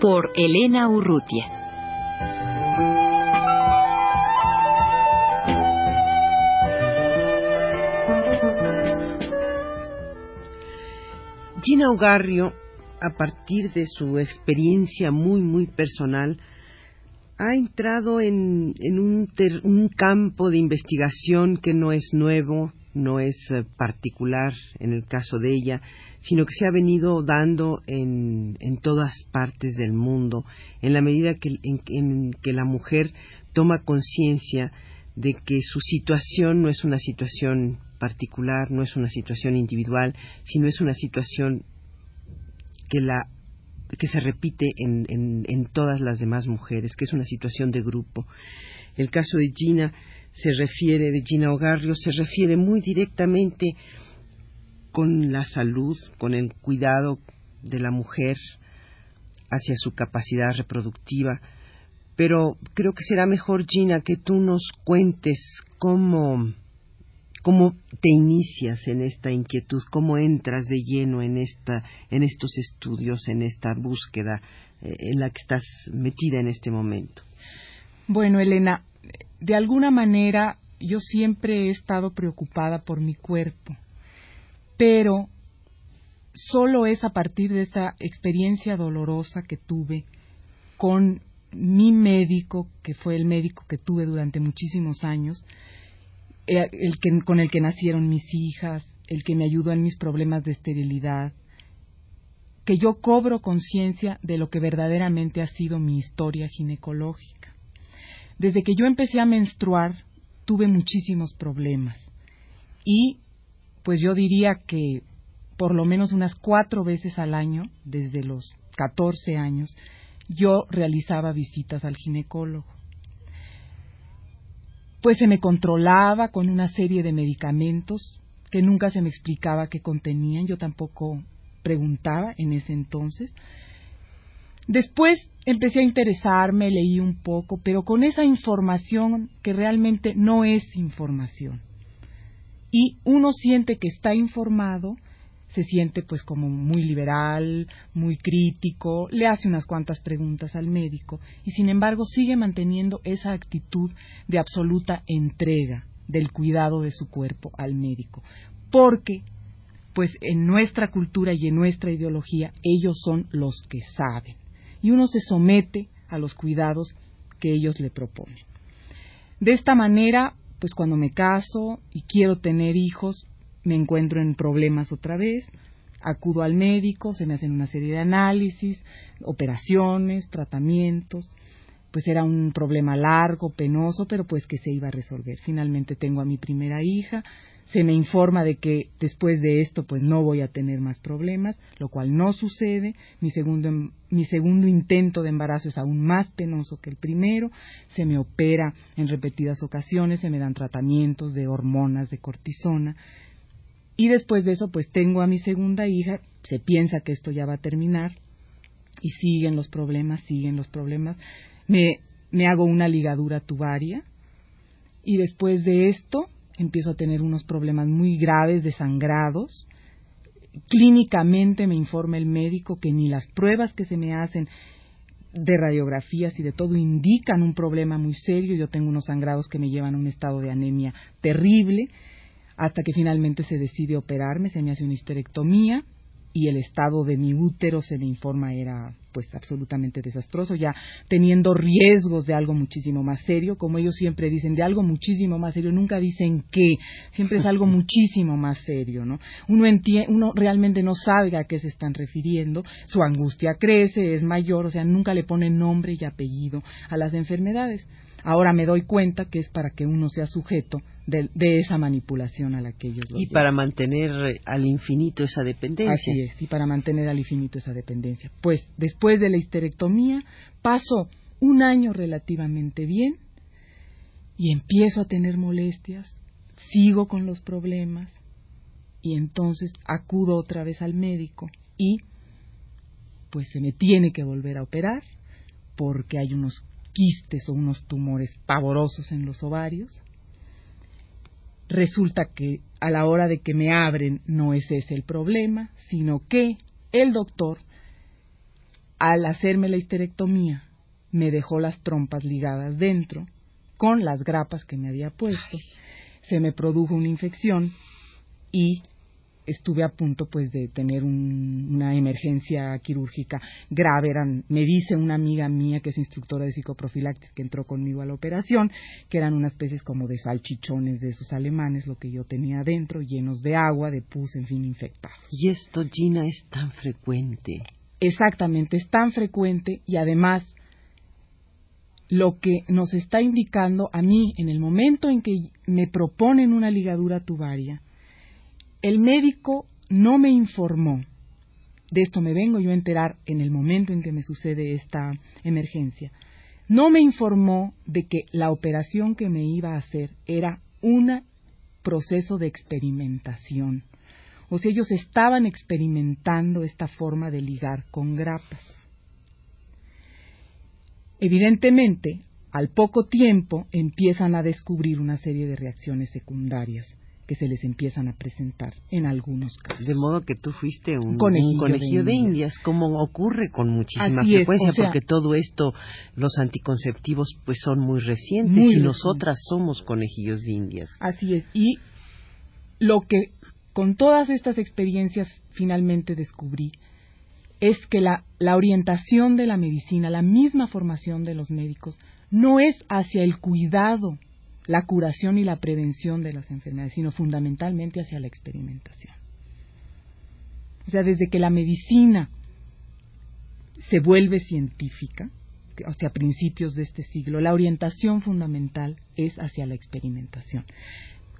Por Elena Urrutia. Gina Ugarrio, a partir de su experiencia muy, muy personal, ha entrado en, un, campo de investigación que no es nuevo, no es eh, particular en el caso de ella, sino que se ha venido dando en, todas partes del mundo, en la medida que, en que la mujer toma conciencia de que su situación no es una situación particular, no es una situación individual, sino es una situación que la que se repite en, en, todas las demás mujeres, que es una situación de grupo. El caso de Gina se refiere, de Gina Ogarrio, se refiere muy directamente con la salud, con el cuidado de la mujer hacia su capacidad reproductiva. Pero creo que será mejor, Gina, que tú nos cuentes cómo cómo te inicias en esta inquietud, cómo entras de lleno en esta, en estos estudios, en esta búsqueda eh, en la que estás metida en este momento. Bueno, Elena, de alguna manera yo siempre he estado preocupada por mi cuerpo, pero solo es a partir de esta experiencia dolorosa que tuve con mi médico, que fue el médico que tuve durante muchísimos años, eh, el que, con el que nacieron mis hijas, el que me ayudó en mis problemas de esterilidad, que yo cobro conciencia de lo que verdaderamente ha sido mi historia ginecológica. Desde que yo empecé a menstruar, tuve muchísimos problemas y pues yo diría que por lo menos unas cuatro veces al año, desde los 14 años, yo realizaba visitas al ginecólogo pues se me controlaba con una serie de medicamentos que nunca se me explicaba qué contenían, yo tampoco preguntaba en ese entonces. Después empecé a interesarme, leí un poco, pero con esa información que realmente no es información. Y uno siente que está informado, se siente pues como muy liberal, muy crítico, le hace unas cuantas preguntas al médico y sin embargo sigue manteniendo esa actitud de absoluta entrega del cuidado de su cuerpo al médico, porque pues en nuestra cultura y en nuestra ideología ellos son los que saben y uno se somete a los cuidados que ellos le proponen. De esta manera, pues cuando me caso y quiero tener hijos, me encuentro en problemas otra vez, acudo al médico, se me hacen una serie de análisis, operaciones, tratamientos, pues era un problema largo, penoso, pero pues que se iba a resolver. Finalmente tengo a mi primera hija, se me informa de que después de esto pues no voy a tener más problemas, lo cual no sucede, mi segundo, mi segundo intento de embarazo es aún más penoso que el primero, se me opera en repetidas ocasiones, se me dan tratamientos de hormonas, de cortisona, y después de eso, pues tengo a mi segunda hija, se piensa que esto ya va a terminar, y siguen los problemas, siguen los problemas. Me, me hago una ligadura tubaria, y después de esto empiezo a tener unos problemas muy graves de sangrados. Clínicamente me informa el médico que ni las pruebas que se me hacen de radiografías y de todo indican un problema muy serio. Yo tengo unos sangrados que me llevan a un estado de anemia terrible hasta que finalmente se decide operarme, se me hace una histerectomía y el estado de mi útero se me informa era pues absolutamente desastroso, ya teniendo riesgos de algo muchísimo más serio, como ellos siempre dicen, de algo muchísimo más serio, nunca dicen qué, siempre es algo muchísimo más serio, ¿no? Uno, uno realmente no sabe a qué se están refiriendo, su angustia crece, es mayor, o sea, nunca le ponen nombre y apellido a las enfermedades. Ahora me doy cuenta que es para que uno sea sujeto de, esa manipulación a la que ellos lo Y para mantener al infinito esa dependencia. Así es, y para mantener al infinito esa dependencia. Pues después de la histerectomía paso un año relativamente bien y empiezo a tener molestias, sigo con los problemas y entonces acudo otra vez al médico y pues se me tiene que volver a operar porque hay unos quistes o unos tumores pavorosos en los ovarios. Resulta que a la hora de que me abren no es ese el problema, sino que el doctor, al hacerme la histerectomía, me dejó las trompas ligadas dentro, con las grapas que me había puesto, se me produjo una infección y estuve a punto pues de tener una emergencia quirúrgica grave. me dice una amiga mía que es instructora de psicoprofilaxis que entró conmigo a la operación, que eran unas especies como de salchichones de esos alemanes, lo que yo tenía dentro, llenos de agua, de pus, en fin, infectados. Y esto, Gina, es tan frecuente. Exactamente, es tan frecuente y además lo que nos está indicando a mí en el momento en que me proponen una ligadura tubaria, el médico no me informó, de esto me vengo yo a enterar en el momento en que me sucede esta emergencia, no me informó de que la operación que me iba a hacer era un proceso de experimentación. O sea, ellos estaban experimentando esta forma de ligar con grapas. Evidentemente, al poco tiempo empiezan a descubrir una serie de reacciones secundarias que se les empiezan a presentar en algunos casos. De modo que tú fuiste un conejillo, de, indias. como ocurre con muchísima frecuencia, porque todo esto, los anticonceptivos, pues son muy recientes y nosotras somos conejillos de indias. Así es. Y lo que con todas estas experiencias finalmente descubrí es que la, la orientación de la medicina, la misma formación de los médicos, no es hacia el cuidado la curación y la prevención de las enfermedades, sino fundamentalmente hacia la experimentación. O sea, desde que la medicina se vuelve científica, o sea, a principios de este siglo, la orientación fundamental es hacia la experimentación.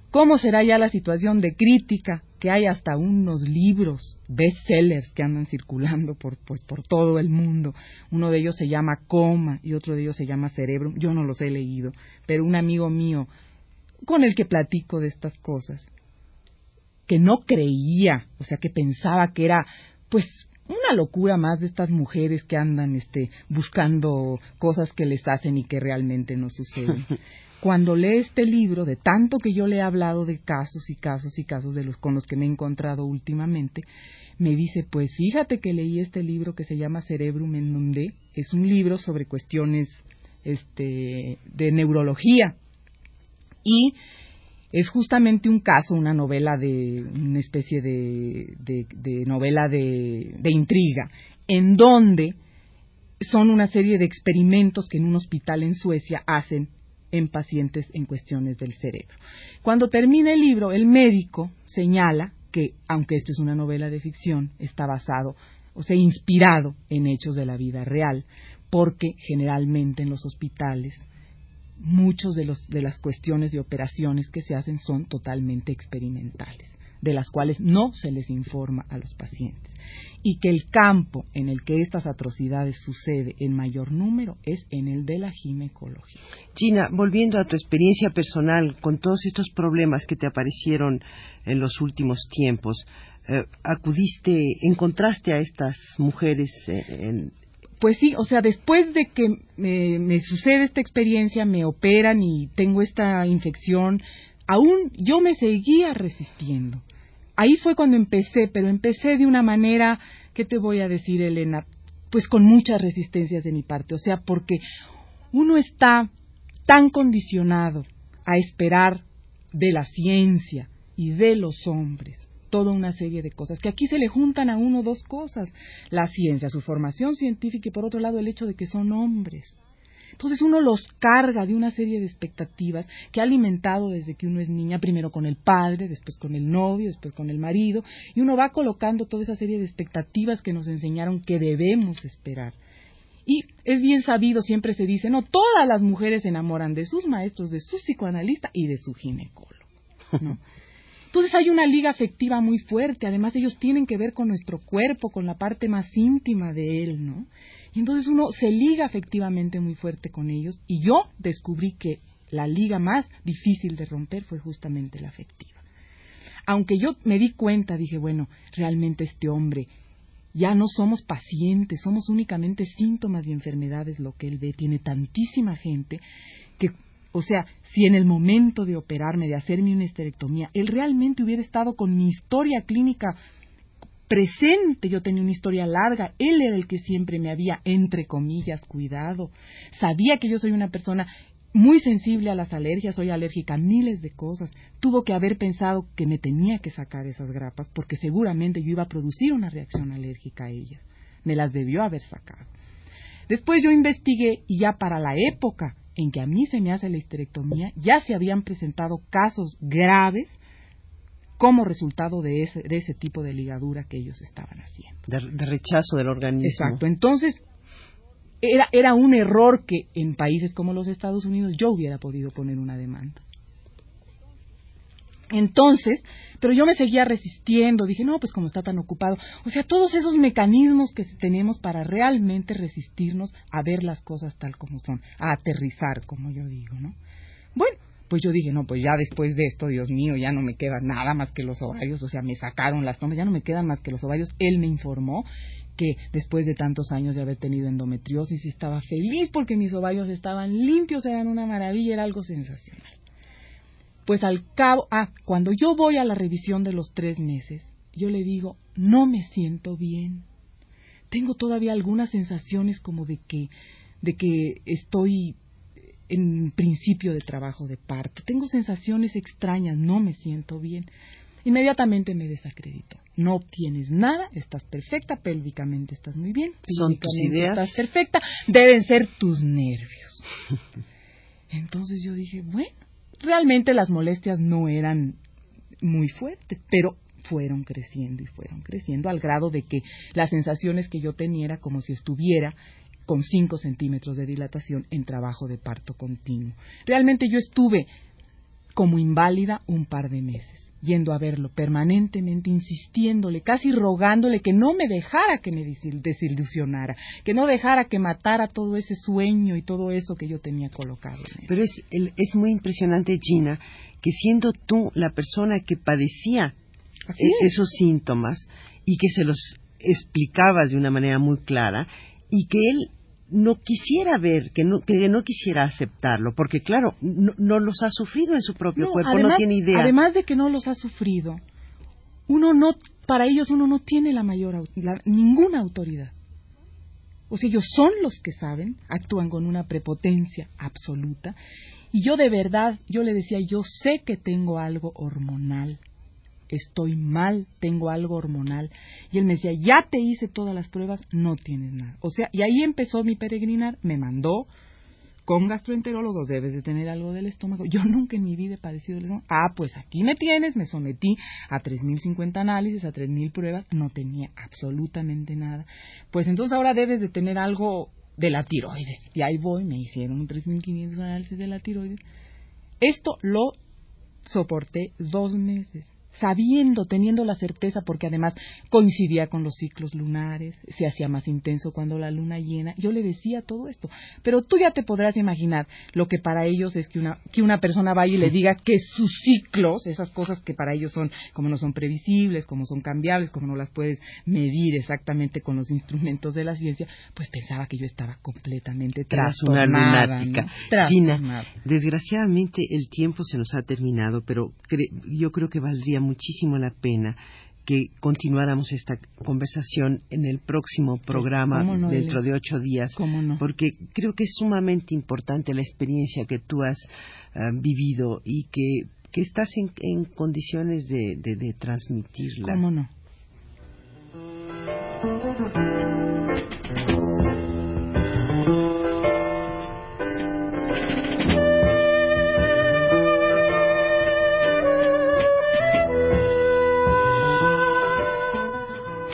¿Cómo será ya la situación de crítica? Que hay hasta unos libros, bestsellers que andan circulando por, pues, por todo el mundo. Uno de ellos se llama Coma y otro de ellos se llama Cerebro. Yo no los he leído, pero un amigo mío con el que platico de estas cosas, que no creía, o sea, que pensaba que era, pues, una locura más de estas mujeres que andan este, buscando cosas que les hacen y que realmente no suceden. cuando lee este libro, de tanto que yo le he hablado de casos y casos y casos de los con los que me he encontrado últimamente, me dice, pues fíjate que leí este libro que se llama Cerebrum en donde es un libro sobre cuestiones este, de neurología. Y es justamente un caso, una novela de una especie de, novela de intriga, en donde son una serie de experimentos que en un hospital en Suecia hacen en pacientes en cuestiones del cerebro. Cuando termina el libro, el médico señala que, aunque esto es una novela de ficción, está basado, o sea, inspirado en hechos de la vida real, porque generalmente en los hospitales muchos de, de las cuestiones de operaciones que se hacen son totalmente experimentales, de las cuales no se les informa a los pacientes y que el campo en el que estas atrocidades sucede en mayor número es en el de la ginecología. Gina, volviendo a tu experiencia personal con todos estos problemas que te aparecieron en los últimos tiempos, eh, acudiste, encontraste a estas mujeres en, pues sí, o sea, después de que me, me, sucede esta experiencia, me operan y tengo esta infección, aún yo me seguía resistiendo ahí fue cuando empecé, pero empecé de una manera, ¿qué te voy a decir, Elena? Pues con muchas resistencias de mi parte, o sea, porque uno está tan condicionado a esperar de la ciencia y de los hombres toda una serie de cosas, que aquí se le juntan a uno dos cosas, la ciencia, su formación científica y por otro lado el hecho de que son hombres. Entonces uno los carga de una serie de expectativas que ha alimentado desde que uno es niña, primero con el padre, después con el novio, después con el marido, y uno va colocando toda esa serie de expectativas que nos enseñaron que debemos esperar Y es bien sabido, siempre se dice, no, todas las mujeres se enamoran de sus maestros, de su psicoanalista y de su ginecólogo. ¿no? Entonces hay una liga afectiva muy fuerte, además ellos tienen que ver con nuestro cuerpo, con la parte más íntima de él, ¿no? Y entonces uno se liga afectivamente muy fuerte con ellos y yo descubrí que la liga más difícil de romper fue justamente la afectiva. Aunque yo me di cuenta, dije, bueno, realmente este hombre ya no somos pacientes, somos únicamente síntomas y enfermedades lo que él ve, tiene tantísima gente que o sea, si en el momento de operarme, de hacerme una esterectomía, él realmente hubiera estado con mi historia clínica presente, yo tenía una historia larga, él era el que siempre me había, entre comillas, cuidado, sabía que yo soy una persona muy sensible a las alergias, soy alérgica a miles de cosas, tuvo que haber pensado que me tenía que sacar esas grapas porque seguramente yo iba a producir una reacción alérgica a ellas, me las debió haber sacado. Después yo investigué y ya para la época en que a mí se me hace la histerectomía, ya se habían presentado casos graves como resultado de ese, de ese tipo de ligadura que ellos estaban haciendo. De, rechazo del organismo. Exacto. Entonces, era, era un error que en países como los Estados Unidos yo hubiera podido poner una demanda. Entonces, pero yo me seguía resistiendo, dije, no, pues como está tan ocupado. O sea, todos esos mecanismos que tenemos para realmente resistirnos a ver las cosas tal como son, a aterrizar, como yo digo, ¿no? Bueno, pues yo dije, no, pues ya después de esto, Dios mío, ya no me queda nada más que los ovarios, o sea, me sacaron las tomas, ya no me quedan más que los ovarios. Él me informó que después de tantos años de haber tenido endometriosis estaba feliz porque mis ovarios estaban limpios, eran una maravilla, era algo sensacional. Pues al cabo, ah, cuando yo voy a la revisión de los tres meses, yo le digo, no me siento bien. Tengo todavía algunas sensaciones como de que, de que estoy en principio de trabajo de parto. Tengo sensaciones extrañas, no me siento bien. Inmediatamente me desacredito. No obtienes nada, estás perfecta, pélvicamente estás muy bien, son tus ideas, estás perfecta, deben ser tus nervios. Entonces yo dije, bueno, realmente las molestias no eran muy fuertes, pero fueron creciendo y fueron creciendo al grado de que las sensaciones que yo tenía era como si estuviera con 5 centímetros de dilatación en trabajo de parto continuo. Realmente yo estuve como inválida un par de meses yendo a verlo permanentemente, insistiéndole, casi rogándole que no me dejara que me desilusionara, que no dejara que matara todo ese sueño y todo eso que yo tenía colocado. Pero es, es muy impresionante, Gina, que siendo tú la persona que padecía e, esos síntomas y que se los explicabas de una manera muy clara y que él no quisiera ver, que no, que no quisiera aceptarlo, porque claro, no, los ha sufrido en su propio cuerpo, no tiene idea. Además de que no los ha sufrido, uno no, para ellos uno no tiene la mayor, ninguna autoridad. O sea, ellos son los que saben, actúan con una prepotencia absoluta. Y yo de verdad, yo le decía, yo sé que tengo algo hormonal estoy mal, tengo algo hormonal. Y él me decía, ya te hice todas las pruebas, no tienes nada. O sea, y ahí empezó mi peregrinar, me mandó con gastroenterólogos, debes de tener algo del estómago. Yo nunca en mi vida he padecido del estómago. Ah, pues aquí me tienes, me sometí a 3.050 análisis, a 3.000 pruebas, no tenía absolutamente nada. Pues entonces ahora debes de tener algo de la tiroides. Y ahí voy, me hicieron 3.500 análisis de la tiroides. Esto lo soporté dos meses sabiendo, teniendo la certeza, porque además coincidía con los ciclos lunares, se hacía más intenso cuando la luna llena, yo le decía todo esto. Pero tú ya te podrás imaginar lo que para ellos es que una, que una persona vaya y le diga que sus ciclos, esas cosas que para ellos son, como no son previsibles, como son cambiables, como no las puedes medir exactamente con los instrumentos de la ciencia, pues pensaba que yo estaba completamente trastornada. China, desgraciadamente el tiempo se nos ha terminado, pero yo creo que valdría muchísimo la pena que continuáramos esta conversación en el próximo programa dentro de ocho días, porque creo que es sumamente importante la experiencia que tú has ah, vivido y que, que estás en, condiciones de, de, de transmitirla. ¿Cómo no?